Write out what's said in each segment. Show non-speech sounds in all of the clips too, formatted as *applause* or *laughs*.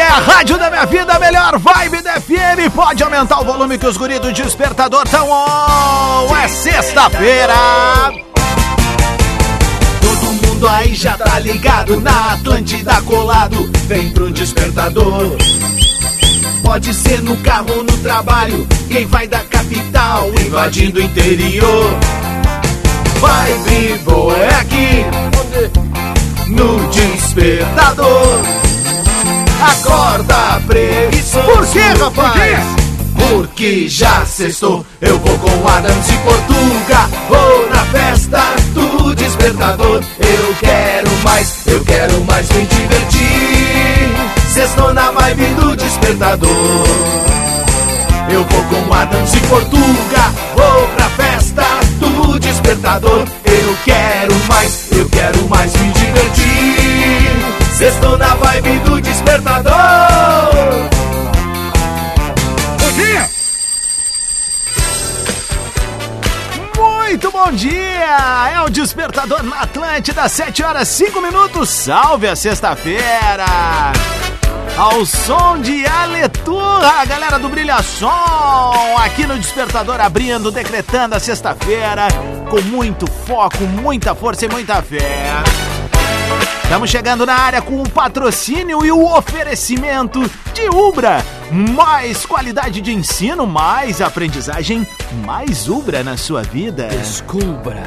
É a rádio da minha vida, melhor vibe da FM. Pode aumentar o volume que os guris do despertador estão on. É sexta-feira. Todo mundo aí já tá ligado na Atlântida colado. Vem pro despertador. Pode ser no carro ou no trabalho. Quem vai da capital invadindo o interior. Vibe boa é aqui no despertador. Acorda, preguiçoso. Por que, rapaz? Porque já sextou, eu vou com Adams e Portuga. Vou na festa do despertador. Eu quero mais, eu quero mais me divertir. Sextou na vibe do despertador. Eu vou com Adams e Portuga. Vou pra festa do despertador. Eu quero mais, eu quero mais me divertir. Sextou na vibe do despertador. Bom dia! Muito bom dia! É o Despertador na Atlântida, 7 horas 5 minutos. Salve a sexta-feira! Ao som de Aleturra, galera do Brilha Som, aqui no Despertador abrindo, decretando a sexta-feira com muito foco, muita força e muita fé. Estamos chegando na área com o patrocínio e o oferecimento de Ubra. Mais qualidade de ensino, mais aprendizagem, mais Ubra na sua vida. Descubra.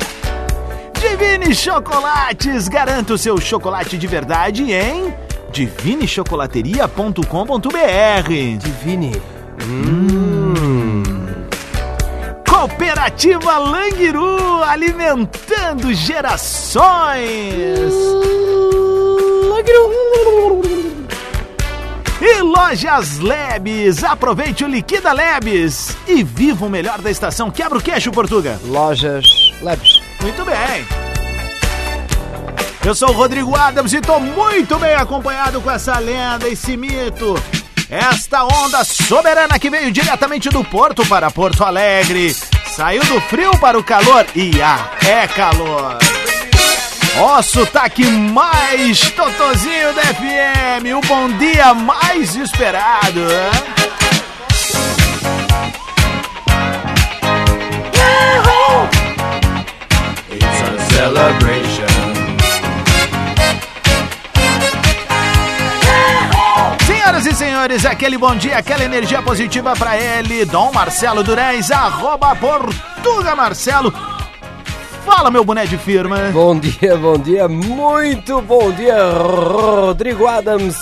Divine Chocolates, garanta o seu chocolate de verdade em divinechocolateria.com.br. Divine. Cooperativa Langiru, alimentando gerações. E Lojas Lebes, aproveite o Liquida Lebes e viva o melhor da estação. Quebra o queixo, Portuga. Lojas Labs. Muito bem. Eu sou o Rodrigo Adams e tô muito bem acompanhado com essa lenda, esse mito. Esta onda soberana que veio diretamente do Porto para Porto Alegre. Saiu do frio para o calor e ah, é calor. Ó, sotaque mais totozinho da FM, o bom dia mais esperado. It's a celebration. Senhoras e senhores, aquele bom dia, aquela energia positiva pra ele, Dom Marcelo Durez, arroba Portuga Marcelo. Fala, meu boné de firma. Bom dia, bom dia, muito bom dia, Rodrigo Adams.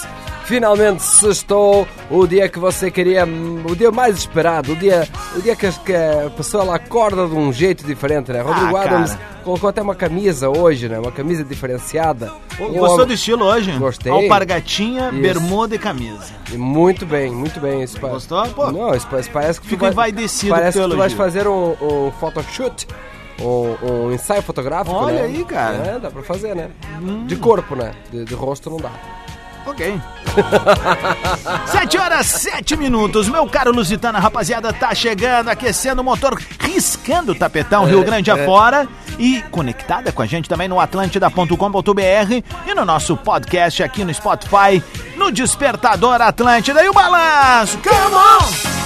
Finalmente sextou o dia que você queria, o dia mais esperado, o dia, o dia que, a pessoa acorda de um jeito diferente, né? Rodrigo Ah, Adams colocou até uma camisa hoje, né? Uma camisa diferenciada. Gostou do estilo hoje? Gostei. Alpargatinha, Isso. bermuda e camisa. Muito bem, muito bem. Isso Gostou? Pô. Não, isso, pa- isso parece que Fico tu vai, envaidecido Parece o que tu vais fazer um, um photoshoot, um, um ensaio fotográfico, Olha né? aí, cara. Hum. É, dá pra fazer, né? De corpo, né? De, de rosto não dá. Ok. *laughs* Sete horas, sete minutos. Meu caro Lusitana, rapaziada, tá chegando, aquecendo o motor, riscando o tapetão Rio Grande afora. E conectada com a gente também no atlântida.com.br e no nosso podcast aqui no Spotify, no Despertador Atlântida. E o balanço, come on!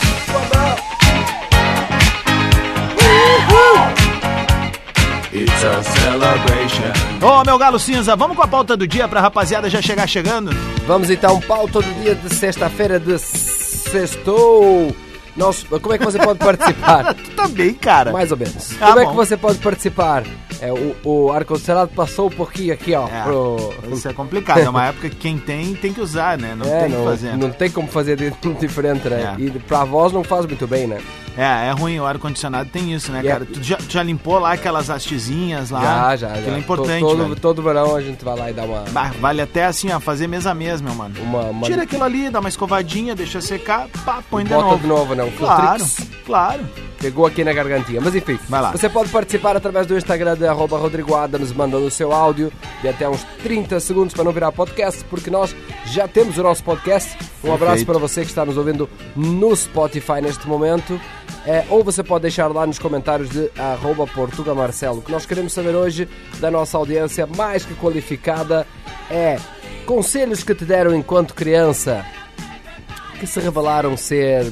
It's a celebration. Ô, meu galo cinza, vamos com a pauta do dia pra rapaziada já chegar chegando? Vamos então, pauta do dia de sexta-feira de sextou. Nós, como é que você pode participar? *laughs* Tu também, cara. Mais ou menos. Ah, como é bom. que você pode participar? É, o o ar-condicionado passou um pouquinho aqui, ó. É, pro- Isso é complicado. É uma *laughs* época que quem tem, tem que usar, né? Não É, tem o que não, fazer. não tem como fazer de- *laughs* diferente, né? É. E pra voz não faz muito bem, né? É, é ruim. O ar-condicionado tem isso, né, é- cara? Tu já, tu já limpou lá aquelas hastezinhas lá? já, já, Aquilo já. é importante, To- todo, velho. todo verão a gente vai lá e dá uma. Bah, vale até assim, ó, fazer mesa a mesa, meu mano. uma, uma Tira aquilo ali, dá uma escovadinha, deixa secar, pá, põe de bota novo. de novo, né? Um Claro, Filtrix. claro. Pegou aqui na gargantinha. Mas enfim, Vai lá. você pode participar através do Instagram de arroba Rodrigo Adams, mandando o seu áudio de até uns 30 segundos para não virar podcast, porque nós já temos o nosso podcast. Um abraço Perfeito. para você que está nos ouvindo no Spotify neste momento. É, ou você pode deixar lá nos comentários de arroba Portuga Marcelo. O que nós queremos saber hoje da nossa audiência mais que qualificada é conselhos que te deram enquanto criança que se revelaram ser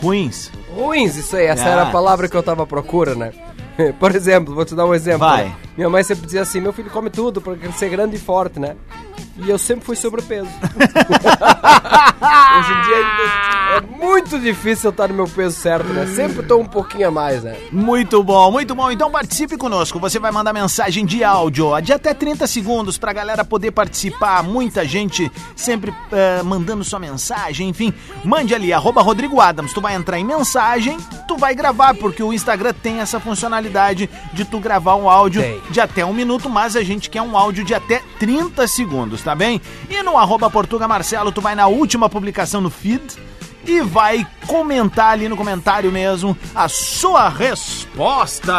Ruins. ruins, isso aí, essa Ah. era a palavra que eu estava à procura, né? *laughs* Por exemplo, vou te dar um exemplo. Né? Minha mãe sempre dizia assim: meu filho come tudo para ser grande e forte, né? E eu sempre fui sobrepeso. *laughs* Hoje em dia é muito difícil eu estar no meu peso certo, né? Sempre estou um pouquinho a mais, né? Muito bom, muito bom. Então participe conosco. Você vai mandar mensagem de áudio de até 30 segundos pra galera poder participar. Muita gente sempre eh, mandando sua mensagem. Enfim, mande ali, arroba Rodrigo Adams. Tu vai entrar em mensagem, tu vai gravar, porque o Instagram tem essa funcionalidade de tu gravar um áudio Tem. de até um minuto, mas a gente quer um áudio de até 30 segundos, tá bem? E no arroba Portuga Marcelo, tu vai na última publicação no feed e vai comentar ali no comentário mesmo a sua resposta.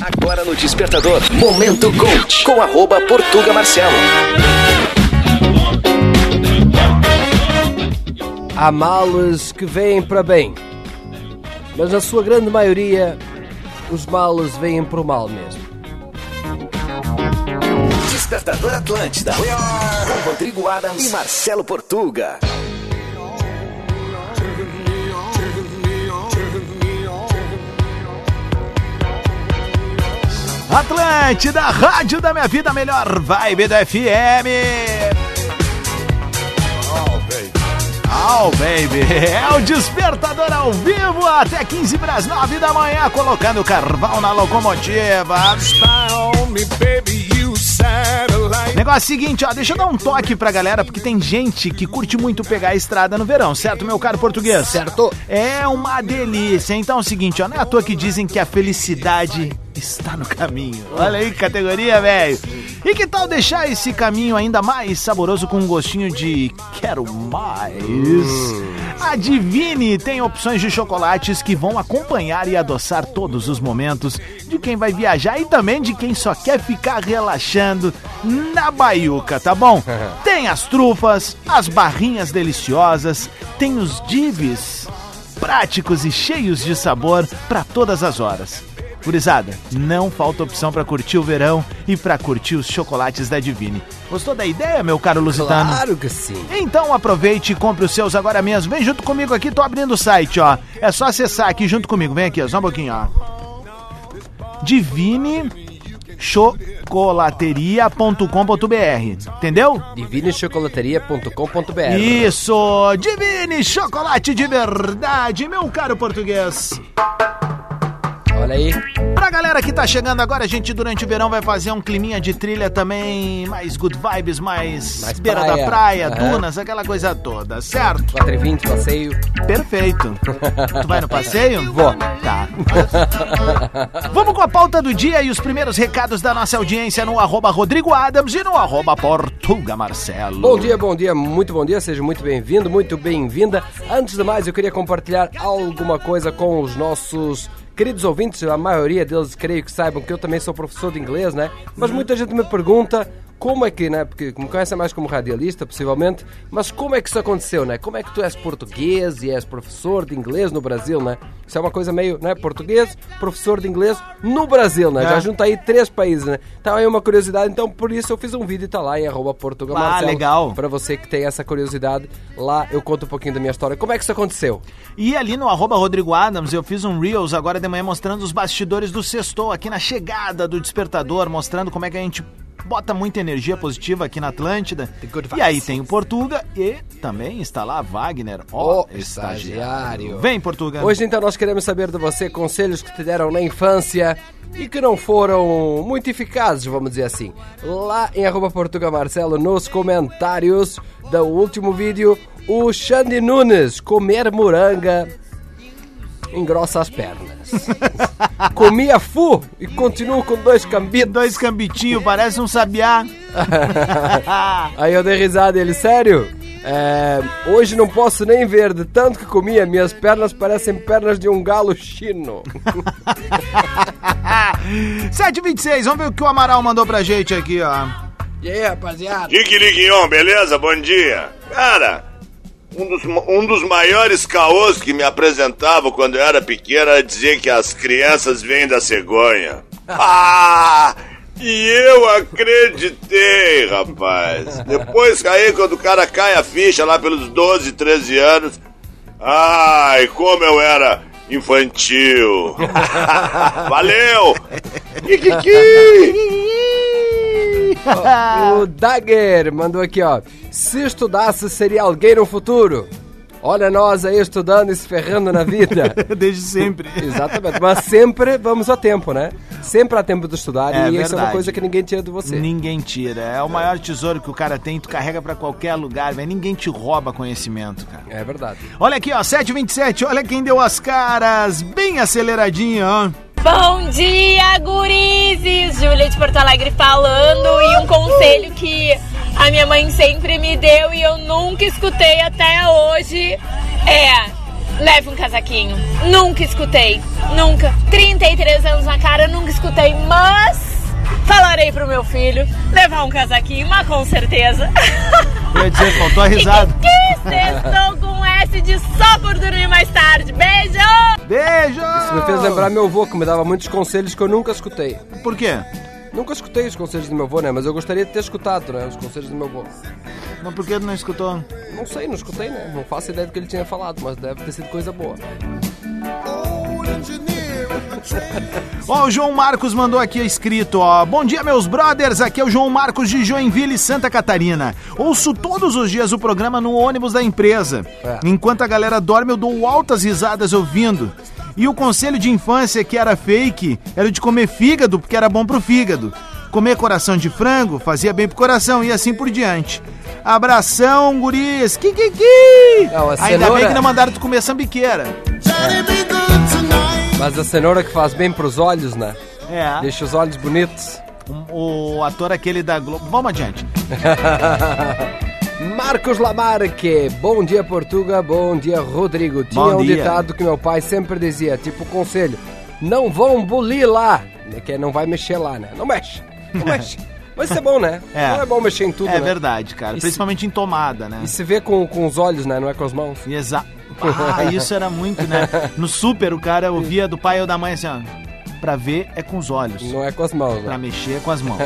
Agora no Despertador, Momento Coach, com arroba Portuga Marcelo. Há males que vêm para bem, mas na sua grande maioria, os males vêm para o mal mesmo. Despertador Atlântida, com Rodrigo Adams e Marcelo Portuga. Atlântida, rádio da minha vida, melhor vibe do FM. Oh, baby, é o despertador ao vivo até 15 para as 9 da manhã, colocando carvão na locomotiva. Negócio seguinte, ó, deixa eu dar um toque pra galera, porque tem gente que curte muito pegar a estrada no verão, certo, meu caro português? Certo. É uma delícia. Então é o seguinte, ó, não é à toa que dizem que a felicidade está no caminho. Olha aí que categoria, velho. E que tal deixar esse caminho ainda mais saboroso com um gostinho de quero mais? A Divine tem opções de chocolates que vão acompanhar e adoçar todos os momentos de quem vai viajar e também de quem só quer ficar relaxando na baiuca, tá bom? *laughs* Tem as trufas, as barrinhas deliciosas, tem os divis práticos e cheios de sabor para todas as horas. Gurizada, não falta opção para curtir o verão e para curtir os chocolates da Divine. Gostou da ideia, meu caro Lusitano? Claro que sim. Então aproveite e compre os seus agora mesmo. Vem junto comigo aqui, tô abrindo o site, ó. É só acessar aqui junto comigo. Vem aqui, ó, só um pouquinho, ó. Divine chocolateria.com.br. Entendeu? divinechocolateria.com.br Isso! Divine chocolate de verdade, meu caro português. Olha aí. Pra galera que tá chegando agora, a gente durante o verão vai fazer um climinha de trilha também, mais good vibes, mais, Mais beira praia. da praia, Aham. dunas, aquela coisa toda, certo? 4 e 20, passeio. Perfeito. Tu vai no *laughs* passeio? Vou. Tá. *laughs* Vamos com a pauta do dia e os primeiros recados da nossa audiência no arroba Rodrigo Adams e no arroba Portuga Marcelo. Bom dia, bom dia, muito bom dia, seja muito bem-vindo, muito bem-vinda. Antes de mais, eu queria compartilhar alguma coisa com os nossos queridos ouvintes, a maioria deles creio que saibam que eu também sou professor de inglês, né? Mas muita gente me pergunta como é que, né? Porque me conhece mais como radialista, possivelmente, mas como é que isso aconteceu, né? Como é que tu és português e és professor de inglês no Brasil, né? Isso é uma coisa meio, né? Português, professor de inglês no Brasil, né? É. Já junta aí três países, né? Então aí uma curiosidade, então por isso eu fiz um vídeo e tá lá em arroba Portugal Ah, legal. Pra você que tem essa curiosidade, lá eu conto um pouquinho da minha história. Como é que isso aconteceu? E ali no arroba Rodrigo Adams, eu fiz um Reels agora de manhã mostrando os bastidores do Sextou, aqui na chegada do Despertador, mostrando como é que a gente bota muita energia positiva aqui na Atlântida. E aí tem o Portuga e também está lá Wagner, ó, Ó, estagiário. Vem, Portuga. Hoje então nós queremos saber de você conselhos que te deram na infância e que não foram muito eficazes, vamos dizer assim. Lá em arroba Portuga Marcelo, nos comentários do último vídeo, o Xande Nunes, comer moranga engrossa as pernas. *laughs* Comia fu e continuo com dois cambitos. Dois cambitinhos, parece um sabiá. *laughs* Aí eu dei risada, ele, sério? É, hoje não posso nem ver de tanto que comia, minhas pernas parecem pernas de um galo chino. *laughs* 726, vamos ver o que o Amaral mandou pra gente aqui, ó. E aí, rapaziada? Dick Liguion, beleza? Bom dia. Cara, um dos, um dos maiores caôs que me apresentavam quando eu era pequeno era dizer que as crianças vêm da cegonha. *laughs* Ah! E eu acreditei, rapaz. Depois caí quando o cara cai a ficha lá pelos 12, 13 anos. Ai, como eu era infantil. *laughs* Valeu! *laughs* o Dagger mandou aqui, ó. Se estudasse, seria alguém no futuro. Olha nós aí estudando e se ferrando na vida. *laughs* Desde sempre. Exatamente. Mas sempre vamos a tempo, né? Sempre há tempo de estudar É e isso é uma coisa que ninguém tira de você. Ninguém tira. É o maior tesouro que o cara tem, tu carrega pra qualquer lugar, velho. Ninguém te rouba conhecimento, cara. É verdade. Olha aqui, ó, 727, olha quem deu as caras, bem aceleradinho, ó. Bom dia, gurizes! Júlia de Porto Alegre falando e um conselho que a minha mãe sempre me deu e eu nunca escutei até hoje é leve um casaquinho. Nunca escutei, nunca. 33 anos na cara, nunca escutei, mas falarei pro meu filho levar um casaquinho, mas com certeza. Eu ia dizer, faltou a risada. *laughs* Que sextou com S de só por dormir mais tarde. Beijo! Beijo! Isso me fez lembrar meu avô, que me dava muitos conselhos que eu nunca escutei. Por quê? Nunca escutei os conselhos do meu avô, né? Mas eu gostaria de ter escutado, né? Os conselhos do meu avô. Mas por que não escutou? Não sei, não escutei, né? Não faço ideia do que ele tinha falado, mas deve ter sido coisa boa. Ó, o João Marcos mandou aqui escrito, ó. Bom dia, meus brothers. Aqui é o João Marcos de Joinville, Santa Catarina. Ouço todos os dias o programa no ônibus da empresa. É. Enquanto a galera dorme, eu dou altas risadas ouvindo. E o conselho de infância que era fake era o de comer fígado, porque era bom pro fígado. Comer coração de frango fazia bem pro coração e assim por diante. Abração, guris. Que que que? Não, a Ainda cenoura- bem que não mandaram tu comer sambiqueira. Mas a cenoura que faz bem pros olhos, né? É. Deixa os olhos bonitos. O, o ator aquele da Globo. Vamos adiante. *laughs* Marcos Lamarque, bom dia Portuga, bom dia Rodrigo. Tinha Bom um dia. ditado que meu pai sempre dizia, tipo conselho, não vão bulir lá, que é não vai mexer lá, né? Não mexe, não mexe. *laughs* Mas isso é bom, né? É. Não é bom mexer em tudo, É né? verdade, cara. E se- Principalmente em tomada, né? E se vê com, com os olhos, né? Não é com as mãos. Exato. Ah, isso era muito, né? No super, o cara ouvia do pai ou da mãe assim, ó. Pra ver é com os olhos. Não é com as mãos, Pra né? mexer é com as mãos.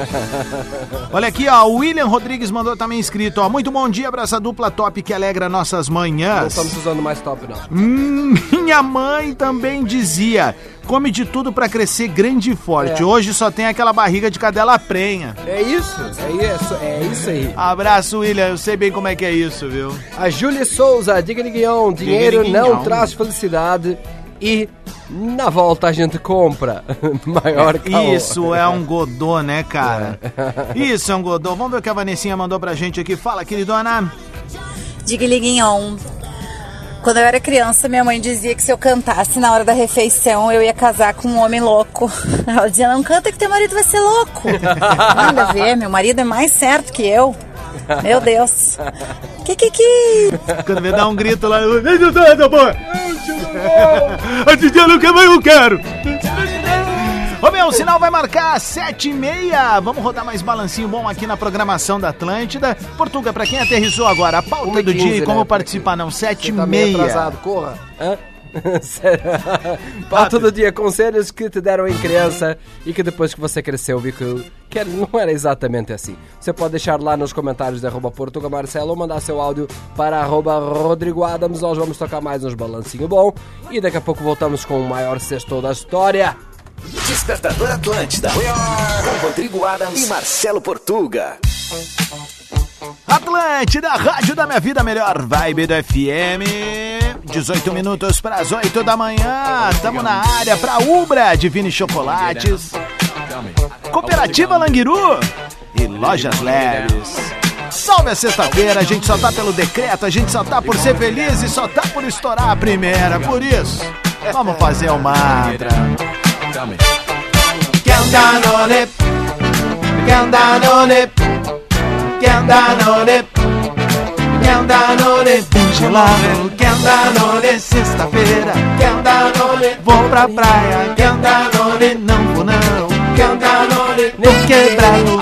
Olha aqui, ó. O William Rodrigues mandou também escrito, ó. Muito bom dia pra essa dupla top que alegra nossas Não manhãs. estamos usando mais top, não. Hum, *laughs* Minha mãe também dizia: come de tudo pra crescer grande e forte. É. Hoje só tem aquela barriga de cadela prenha. É isso, é isso, é isso aí. Abraço, William. Eu sei bem como é que é isso, viu? A Júlia Souza, diga-lhe Guião, dinheiro Diga-lhe, não traz felicidade e na volta a gente compra. *laughs* Maior caô. Isso é um godô, né, cara? *laughs* Isso é um godô. Vamos ver o que a Vanessinha mandou pra gente aqui. Fala, queridona. Diga Liguinhon. Quando eu era criança, minha mãe dizia que se eu cantasse na hora da refeição, eu ia casar com um homem louco. *laughs* Ela dizia, não canta que teu marido vai ser louco. *laughs* Nada a ver, meu marido é mais certo que eu. Meu Deus. Que que que? Quando me dá um grito lá, *laughs* eu. Ei, Deus, amor! A Titia nunca mais eu quero! Ô meu, o sinal vai marcar sete e meia. Vamos rodar mais balancinho bom aqui na programação da Atlântida. Portuga, pra quem aterrissou agora, a pauta e do dia e como né? participar, não, sete e tá meia. atrasado, corra. Hã? *laughs* Sério. Pauta do dia, conselhos que te deram em criança e que depois que você cresceu viu que, que não era exatamente assim. Você pode deixar lá nos comentários de arroba Portuga Marcelo ou mandar seu áudio para arroba Rodrigo Adams. Nós vamos tocar mais uns balancinho bom e daqui a pouco voltamos com o maior sexto da história. Despertador Atlântida. Com Rodrigo Adams e Marcelo Portuga. Atlântida, rádio da minha vida, melhor vibe do FM. 18 minutos para as 8 da manhã. Tamo na área pra Ubra, Divine Chocolates. Cooperativa Languiru e Lojas Leves. Salve a sexta-feira, a gente só tá pelo decreto, a gente só tá por ser feliz e só tá por estourar a primeira. Por isso, vamos fazer o mantra. Count down on it. Count down on it. Count down on it. Quer um Danone bem gelado Quer um Danone sexta-feira. Quer um Danone Vou pra praia. Quer um Danone Não vou não Um Danone Nem quebrado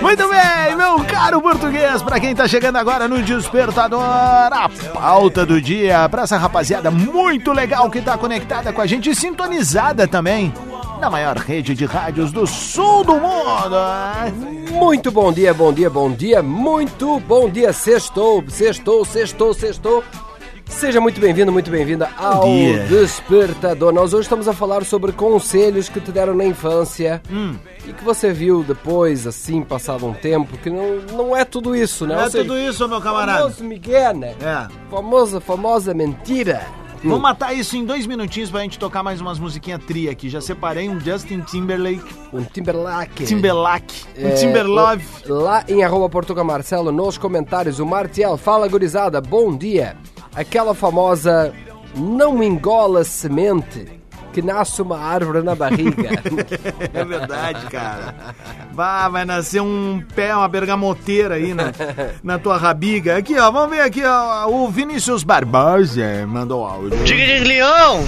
Muito bem, meu caro português Pra quem tá chegando agora no Despertador A pauta do dia Pra essa rapaziada muito legal Que tá conectada com a gente E sintonizada também na maior rede de rádios do sul do mundo. Muito bom dia, bom dia, bom dia, muito bom dia. Sextou, sextou, sextou, sextou. Seja muito bem-vindo, muito bem-vinda ao. Despertador. Nós hoje estamos a falar sobre conselhos que te deram na infância Hum. e que você viu depois, assim, passado um tempo, que não, não é tudo isso, né? Não Ou é seja, tudo isso, meu camarada. Famoso Miguel, né? É. Famosa, famosa mentira. Vamos matar isso em dois minutinhos pra gente tocar mais umas musiquinhas tri aqui. Já separei um Justin Timberlake, Um Timberlake. Timberlake, um É, Timberlove. o- Lá em arroba Portuga Marcelo, nos comentários, o Martial fala gurizada, bom dia. Aquela famosa não engola semente que nasce uma árvore na barriga. *laughs* É verdade, cara. Vá, vai nascer um pé, uma bergamoteira aí na, na tua rabiga. Aqui, ó, vamos ver aqui, ó. O Vinícius Barbosa mandou áudio. Diga de Leão!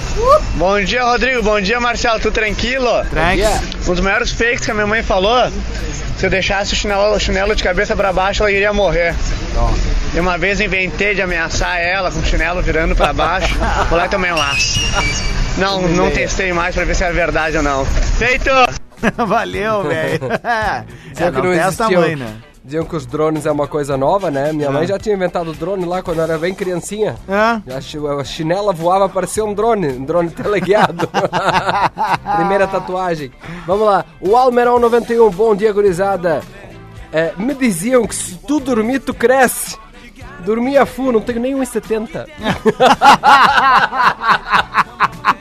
Bom dia, Rodrigo. Bom dia, Marcelo. Tudo tranquilo? Yeah. Um dos maiores fakes que a minha mãe falou: se eu deixasse o chinelo, o chinelo de cabeça pra baixo, ela iria morrer. E uma vez inventei de ameaçar ela com o chinelo virando pra baixo. *laughs* Vou lá e tomei um laço. Não, não testei mais pra ver se era verdade ou não. Feito! *laughs* Valeu, *laughs* velho. É, Diziam que não não testa a mãe, né? Diziam que os drones é uma coisa nova, né? Minha mãe já tinha inventado drone lá quando eu era bem criancinha. Hã? A chi- A chinela voava, parecia um drone, um drone teleguiado. *laughs* Primeira tatuagem. Vamos lá. O Almeron 91, bom dia, gurizada. É, me diziam que se tu dormir, tu cresce. Dormir a full, não tenho nem 1,70.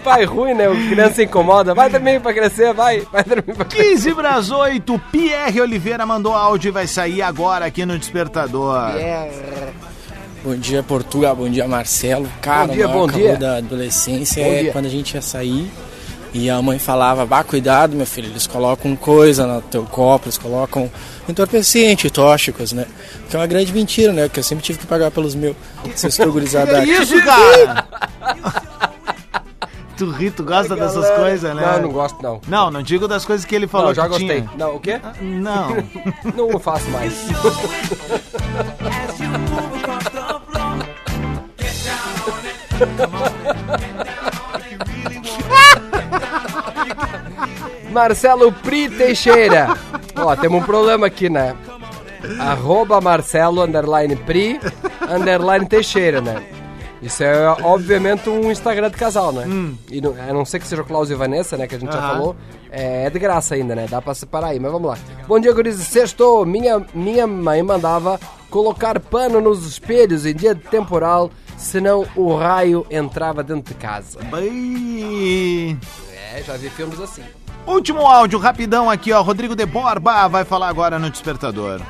Pai ruim, né? O criança incomoda. Vai dormir pra crescer, vai. Vai dormir pra crescer. 15 pras 8, Pierre Oliveira mandou áudio e vai sair agora aqui no Despertador. Bom dia, Portugal. Bom dia, Marcelo. Cara, Bom dia, bom dia. da adolescência Bom é dia. quando a gente ia sair e a mãe falava, vá, cuidado, meu filho, eles colocam coisa no teu copo, eles colocam entorpecente, tóxicos, né? Que é uma grande mentira, né? Que eu sempre tive que pagar pelos meus. Vocês estão gurizada Que isso, cara? *laughs* tu ri, tu gosta dessas coisas, né? Não, não gosto não. Não, não digo das coisas que ele falou Não, já que gostei. tinha. Não, o quê? Não. *laughs* Não faço mais. *laughs* Marcelo Pri Teixeira. Ó, temos um problema aqui, né? Arroba Marcelo, underline Pri, underline Teixeira, né? Isso é, obviamente, um Instagram de casal, né? E não, a não ser que seja o Klaus e Vanessa, né? Que a gente já Aham. falou. É, é de graça ainda, né? Dá pra separar aí, mas vamos lá. Bom dia, guris. Sextou. Minha, minha mãe mandava colocar pano nos espelhos em dia de temporal, senão o raio entrava dentro de casa. Bem... É, já vi filmes assim. Último áudio, rapidão aqui, ó. Rodrigo de Borba vai falar agora no Despertador.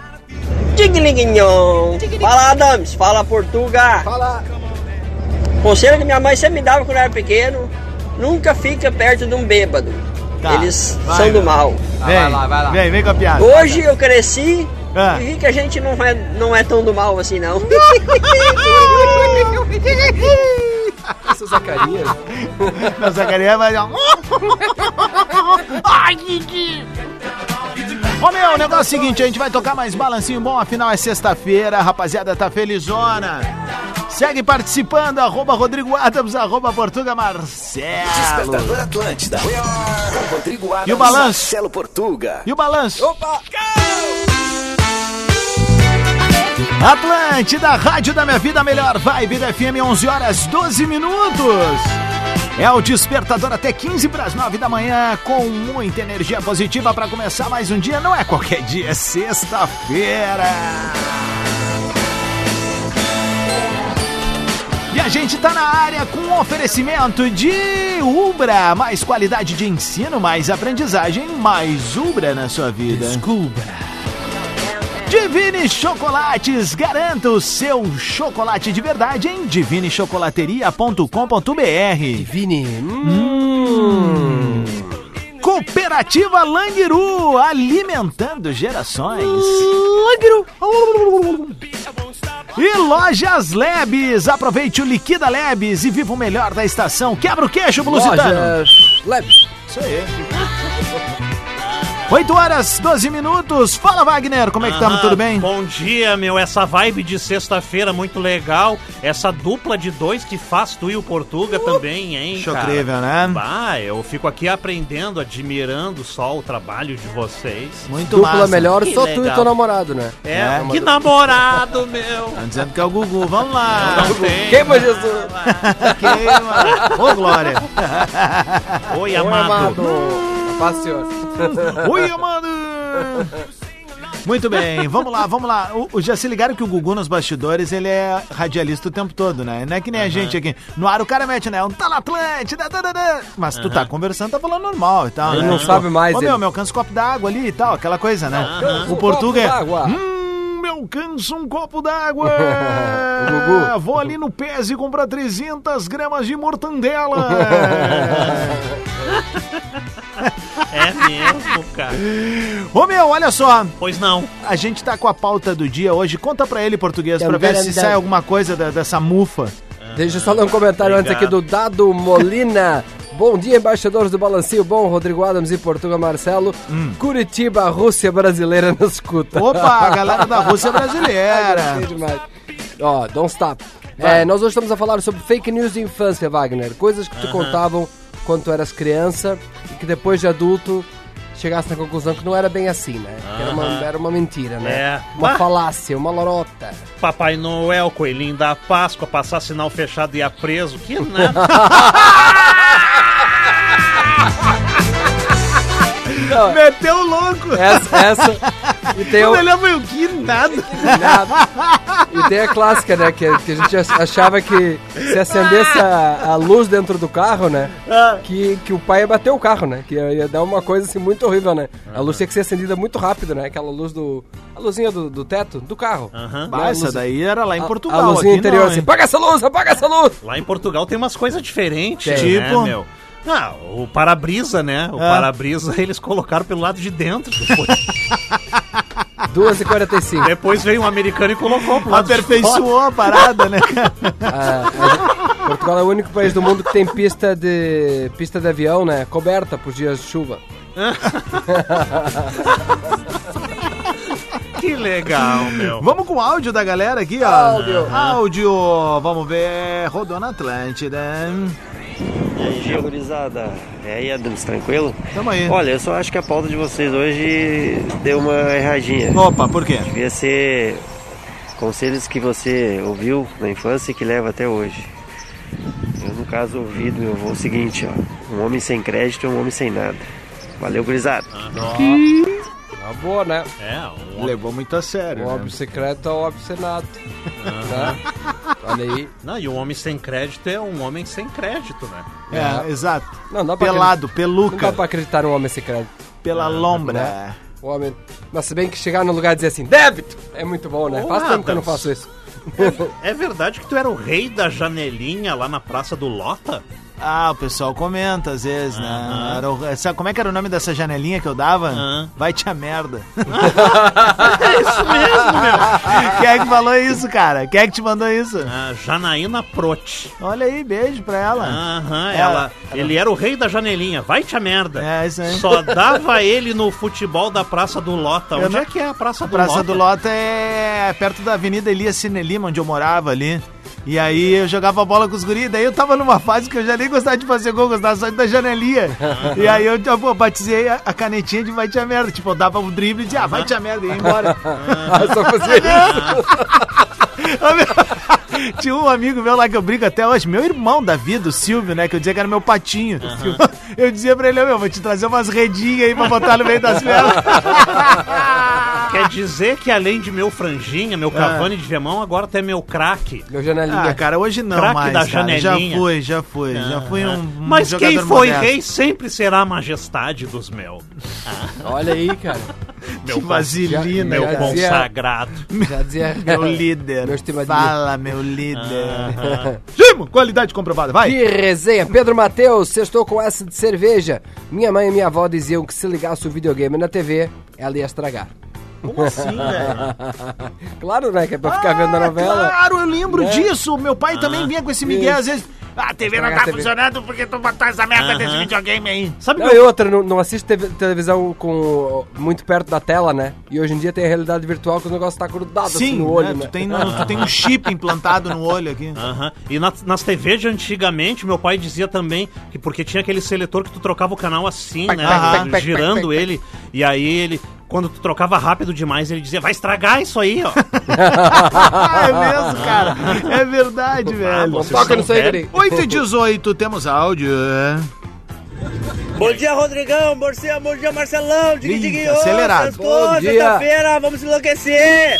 Tiglinguinhon. Fala Adams, fala Portuga. Fala! Conselho que minha mãe sempre me dava quando eu era pequeno: nunca fica perto de um bêbado. Tá, Eles vai, são do mal. Vem, vai lá, vai lá. Vem, vem com a piada. Hoje eu cresci Ah. e vi que a gente não é, não é tão do mal assim, não. *laughs* Esse Zacarias. Não, Zacarias vai dar. *laughs* Ai, Kiki! Ô meu, o negócio é o seguinte, a gente vai tocar mais balancinho bom, afinal é sexta-feira, rapaziada tá felizona. Segue participando, arroba Rodrigo Adams, arroba Portuga Marcelo. Despertador Atlântida. Rodrigo Adams E o balanço? Marcelo Portuga. E o balanço? Opa! Atlântida, Rádio da Minha Vida, melhor vibe da FM, 11 horas 12 minutos. É o despertador até 15 para as 9 da manhã, com muita energia positiva para começar mais um dia. Não é qualquer dia, é sexta-feira. E a gente tá na área com um oferecimento de Ubra. Mais qualidade de ensino, mais aprendizagem, mais Ubra na sua vida. Divine Chocolates, garanta o seu chocolate de verdade em divinechocolateria.com.br. Vini. Hum. Com Cooperativa Langiru, alimentando gerações. Langiru. E Lojas Lebes, aproveite o Liquida Lebes e viva o melhor da estação. Quebra o queixo, Blusitano. Lojas Lebes. Isso aí. *laughs* 8 horas, 12 minutos. Fala, Wagner, como é que estamos? Ah, Tudo bem? Bom dia, meu. Essa vibe de sexta-feira muito legal. Essa dupla de dois que faz tu e o Portuga também, hein, incrível, né? Bah, eu fico aqui aprendendo, admirando só o trabalho de vocês. Muito Dupla massa. melhor, Que só tu e legal. teu namorado, né? É, É. que namorado, meu. Estão dizendo que é o Gugu. Vamos lá. Não tem. Queima Jesus. Queima. Ô, Glória. Oi, amado. Paz, senhor. Oi, amado. Muito bem, vamos lá, vamos lá. O, o- já se ligaram que o Gugu nos bastidores, ele é radialista o tempo todo, né? Não é que nem a gente aqui. No ar o cara mete, né? Um tá na Atlântida, da, da, da. mas tu tá conversando, tá falando normal e tal, Ele né? não sabe mais, Ô, meu, ele- me alcança um copo d'água ali e tal, aquela coisa, né? Alcança O d'água. Hum, me alcança um copo d'água. *laughs* O Gugu. Vou ali no PES e comprar 300 gramas de mortandela. *laughs* É mesmo, cara. Ô, meu, olha só. Pois não. A gente tá com a pauta do dia hoje. Conta pra ele, português, pra ver se sai alguma coisa da- dessa mufa. Deixa eu só ler um comentário antes aqui do Dado Molina. *laughs* Bom dia, embaixadores do Balancio. Bom, Rodrigo Adams e Portugal Marcelo. Curitiba, Rússia brasileira nos escuta. Hum. Opa, a galera da Rússia *laughs* brasileira. Ó, don't stop. É, nós hoje estamos a falar sobre fake news de infância, Wagner. Coisas que te contavam quando tu eras criança e que depois de adulto chegasse na conclusão que não era bem assim, né? Que era, uma, era uma mentira, né? É. Uma Bah. falácia, uma lorota. Papai Noel, coelhinho da Páscoa, passar sinal fechado e ia preso. Que *laughs* *laughs* nada. Meteu o louco. Essa, essa. E tem O o, melhor foi o que nada. Nada. E tem a clássica, né? Que, que a gente ach- achava que se acendesse a, a luz dentro do carro, né? Que, que o pai ia bater o carro, né? Que ia, ia dar uma coisa assim muito horrível, né? A luz tinha que ser acendida muito rápido, né? Aquela luz do. A luzinha do, do teto, do carro. Aham. Bah, essa daí era lá em A- Portugal. A luzinha aqui interior não, assim, apaga essa luz, apaga essa luz! Lá em Portugal tem umas coisas diferentes, Tem. né, Tipo? meu? Ah, o para-brisa, né? O Ah. para-brisa *laughs* eles colocaram pelo lado de dentro. Depois, *laughs* 2h45. depois veio um americano e colocou pro lado de fora. Aperfeiçoou a parada, né, cara? *laughs* Ah, Portugal é o único país do mundo que tem pista de pista de avião, né? Coberta por dias de chuva. *laughs* Que legal, meu. Vamos com o áudio da galera aqui, ó. Áudio. Áudio. Vamos ver. Rodou na Atlântida. E aí, gurizada? É aí, Adams, tranquilo? Tamo aí. Olha, eu só acho que a pauta de vocês hoje deu uma erradinha. Opa, por quê? Devia ser conselhos que você ouviu na infância e que leva até hoje. Eu, no caso, ouvi do meu avô o seguinte, ó. Um homem sem crédito é um homem sem nada. Valeu, gurizada. Uma boa, né? É, um... Levou muito a sério. O né? óbvio secreto é o óbvio senado. Né? Olha aí. Não, e um homem sem crédito é um homem sem crédito, né? É, exato. Não, dá pra Pelado, acreditar- Não peluca, dá pra acreditar num homem secreto. pela lombra. O homem. Mas se bem que chegar no lugar e dizer assim, débito! É muito bom, né? Ô, Faz tempo que eu não faço isso. É verdade que tu era o rei da janelinha lá na Praça do Lota? Ah, o pessoal comenta às vezes, né? Era o- sabe como é que era o nome dessa janelinha que eu dava? Aham. Vai te a merda. *laughs* É isso mesmo, meu. Quem é que falou isso, cara? Quem é que te mandou isso? Ah, Janaína Prote. Olha aí, beijo pra ela. Aham, É, ela, ele era o rei da janelinha. Vai te a merda. É, isso aí. Só dava ele no futebol da Praça do Lota. Eu Onde não- é que é a Praça A do Praça Lota? do Lota é perto da Avenida Elias Cine Lima, onde eu morava ali. E aí eu jogava bola com os guris, daí eu tava numa fase que eu já nem gostava de fazer gol, gostava só da janelinha. *laughs* e aí eu pô, batizei a, a canetinha de vai te a merda. Tipo, eu dava um drible e dizia, ah, vai te a merda, e ia embora. Eu *laughs* só fazia *laughs* isso. Meu, *laughs* Tinha um amigo meu lá que eu brinco até hoje, meu irmão da vida, o Silvio, né? Que eu dizia que era meu patinho. *laughs* Eu dizia pra ele, meu, vou te trazer umas redinhas aí pra botar no meio das pernas. *laughs* Quer dizer que além de meu franjinha, meu Cavani de Viamão, agora tem meu craque. Meu janelinha. Ah, cara, hoje não Craque mais, da cara. Já janelinha. foi, já foi. Já foi um, um Mas quem foi modesto. rei sempre será a majestade dos mel. Olha aí, cara. Meu vaselina, Meu já consagrado. Já dizia. Meu líder. Meu estimadinho. Fala, meu líder. *laughs* Gimo, qualidade comprovada, vai. Que resenha! Pedro Matheus, sextou com essa de cerveja. Minha mãe e minha avó diziam que se ligasse o videogame na TV, ela ia estragar. Como assim, velho? *laughs* Claro, né? Que é pra ficar vendo a novela. Claro, eu lembro Né? disso. Meu pai também vinha com esse isso. às vezes. Ah, a TV não tá TV. funcionando porque tu botou essa merda Aham. desse videogame aí. Sabe Não, meu- e outra, não, não assiste TV televisão com, muito perto da tela, né? E hoje em dia tem a realidade virtual que o negócio tá grudado assim Sim, no olho, né? né? Tu, tem, no- tu tem um chip implantado no olho aqui. Aham. E nas, nas TVs de antigamente, meu pai dizia também que porque tinha aquele seletor que tu trocava o canal assim, né? pac, girando ele. E aí ele, quando tu trocava rápido demais, ele dizia, vai estragar isso aí, ó. Ah, *laughs* é mesmo, cara. É verdade, velho. vocês Toca nisso aí, velhos. guri. 8 e 18, temos áudio. Bom dia, Rodrigão. Bom dia, bom dia Marcelão. Diga, acelerado. Bom dia. sexta-feira, vamos se enlouquecer.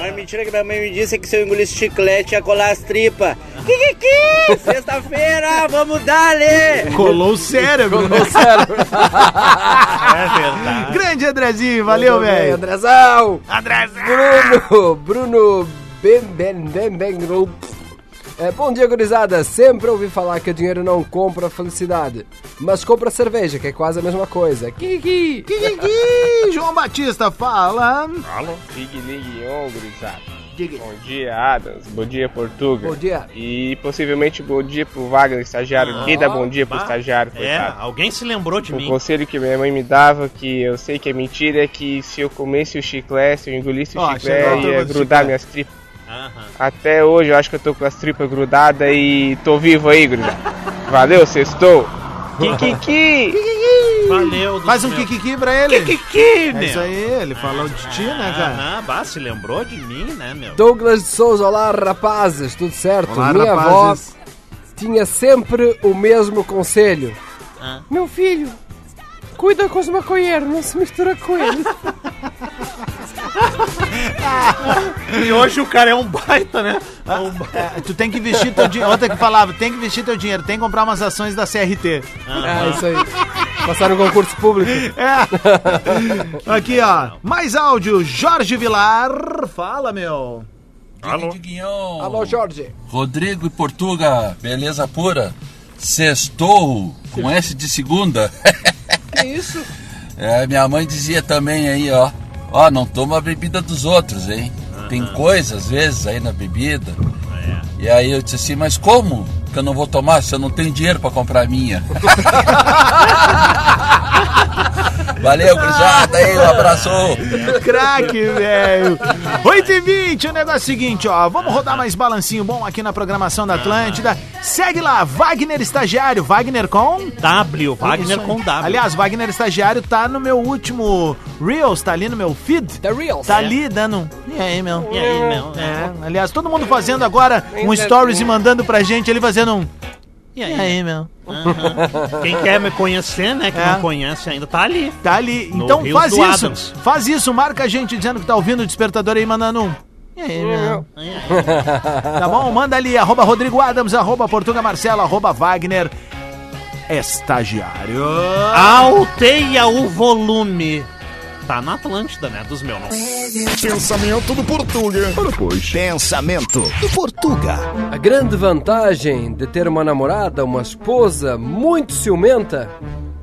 Mas mentira que minha mãe me disse que se eu engolisse chiclete ia colar as tripas. Kikiki, sexta-feira, vamos dar-lhe. Colou o cérebro, né? Ô, sério. *laughs* É verdade. Grande Andrezinho, valeu, velho. Andrezão! Andrezão. Bruno! Bruno Ben Ben Ben Ben Group. É, bom dia, gurizada. Sempre ouvi falar que o dinheiro não compra felicidade, mas compra cerveja, que é quase a mesma coisa. Kiki! Kikiki, *laughs* João Batista fala. Alô? Ligue, ligue, ô, gurizada. Bom dia, Adams. Bom dia, Portuga. Bom dia. E possivelmente bom dia pro Wagner, estagiário. Ninguém dá bom dia pro bah. estagiário, É, coitado. alguém se lembrou de O mim. conselho que minha mãe me dava, que eu sei que é mentira, é que se eu comesse o chiclete, se eu engolisse o chegou a chiclete, ia grudar chiclete. minhas tripas. Aham. Até hoje eu acho que eu tô com as tripas grudadas e tô vivo aí, gurizada. Valeu, sextou. Kikiki! Valeu. Faz um kikiki pra ele. Kikiki, É meu. isso aí, ele falou de ti, né, cara? Aham, bah, se lembrou de mim, né, meu? Douglas de Souza, olá rapazes, tudo certo? Olá, Minha rapazes. avó tinha sempre o mesmo conselho. Ah. Meu filho, cuida com os maconheiros, não se mistura com eles. *laughs* E hoje o cara é um baita, né? É um ba- É, tu tem que investir teu dinheiro. Outra que falava, tem que investir teu dinheiro, tem que comprar umas ações da CRT. É isso aí. Passaram no concurso público. É. Aqui, ó. Mais áudio. Jorge Vilar. Fala, meu. Alô? Alô, Jorge. Rodrigo e Portuga, beleza pura? Sextou com S de segunda. Que isso? *laughs* É, minha mãe dizia também aí, ó. Ó, não toma a bebida dos outros, hein? Tem coisa às vezes aí na bebida. E aí eu disse assim, mas como que eu não vou tomar se eu não tenho dinheiro pra comprar a minha? *laughs* Valeu, gurizada aí, um abraço. Craque, velho. 8 e 20 o negócio é o seguinte, ó. Vamos rodar mais balancinho bom aqui na programação da Atlântida. Segue lá, Wagner Estagiário. Wagner com... W, Wagner com W. Aliás, Wagner Estagiário tá no meu último Reels, tá ali no meu feed. The Reels. Tá ali dando um... E aí, meu? E aí, meu? É, aliás, todo mundo fazendo agora um stories e mandando pra gente, ele fazendo um... E E aí? aí, meu? Aham. Quem quer me conhecer, né? Que É. não conhece ainda, tá ali. Tá ali. No Então Reels faz isso. Adams. Faz isso, marca a gente dizendo que tá ouvindo o despertador aí, mandando um. E aí, meu? *laughs* Tá bom? Manda ali, arroba Rodrigo Adams, arroba Portuga Marcelo, arroba Wagner Estagiário. Alteia o volume. Tá na Atlântida, né? Dos meus. Pensamento do Portuga. Pensamento do Portuga. A grande vantagem de ter uma namorada, uma esposa muito ciumenta,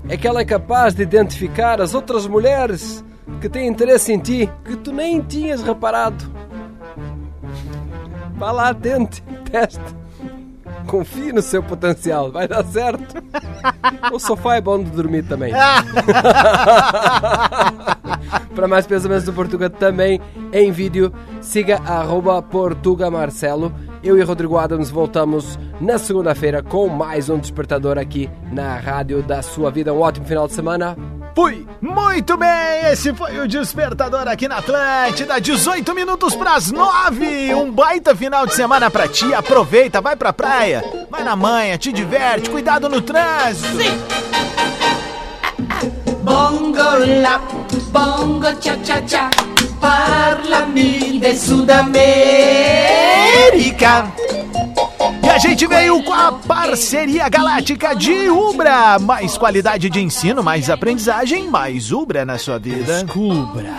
é que ela é capaz de identificar as outras mulheres que têm interesse em ti, que tu nem tinhas reparado. Vá lá, tente, teste. Confie no seu potencial, vai dar certo. O sofá é bom de dormir também. *laughs* Para mais pensamentos do Portuga também em vídeo, siga arroba Portuga Marcelo. Eu e Rodrigo Adams voltamos na segunda-feira com mais um despertador aqui na Rádio da Sua Vida. Um ótimo final de semana. Fui! Muito bem, esse foi o Despertador aqui na Atlântida, 18 minutos pras 9. Um baita final de semana pra ti. Aproveita, vai pra praia, vai na manhã, te diverte, cuidado no trânsito. Bongo la, bongo cha cha cha. Parlami de Sudamérica. A gente veio com a parceria galáctica de Ubra. Mais qualidade de ensino, mais aprendizagem, mais Ubra na sua vida. Descubra.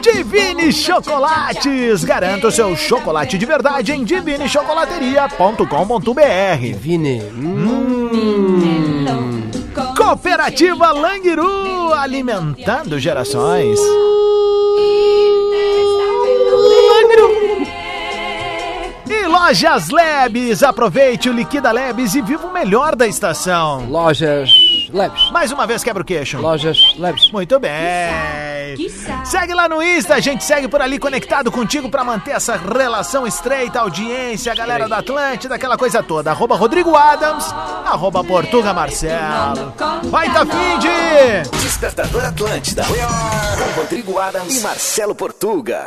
Divine Chocolates. Garanta o seu chocolate de verdade em divinechocolateria.com.br. Divine. Hum. Cooperativa Langiru, alimentando gerações. E Lojas Lebes, aproveite o Liquida Lebes e viva o melhor da estação. Lojas Lebes. Mais uma vez quebra o queixo. Lojas Lebes. Muito bem. Segue lá no Insta, a gente segue por ali conectado contigo pra manter essa relação estreita, audiência, a galera da Atlântida, aquela coisa toda. Arroba Rodrigo Adams, arroba Portuga Marcelo. Vai tá fim de... Despertador Atlântida. Com Rodrigo Adams e Marcelo Portuga.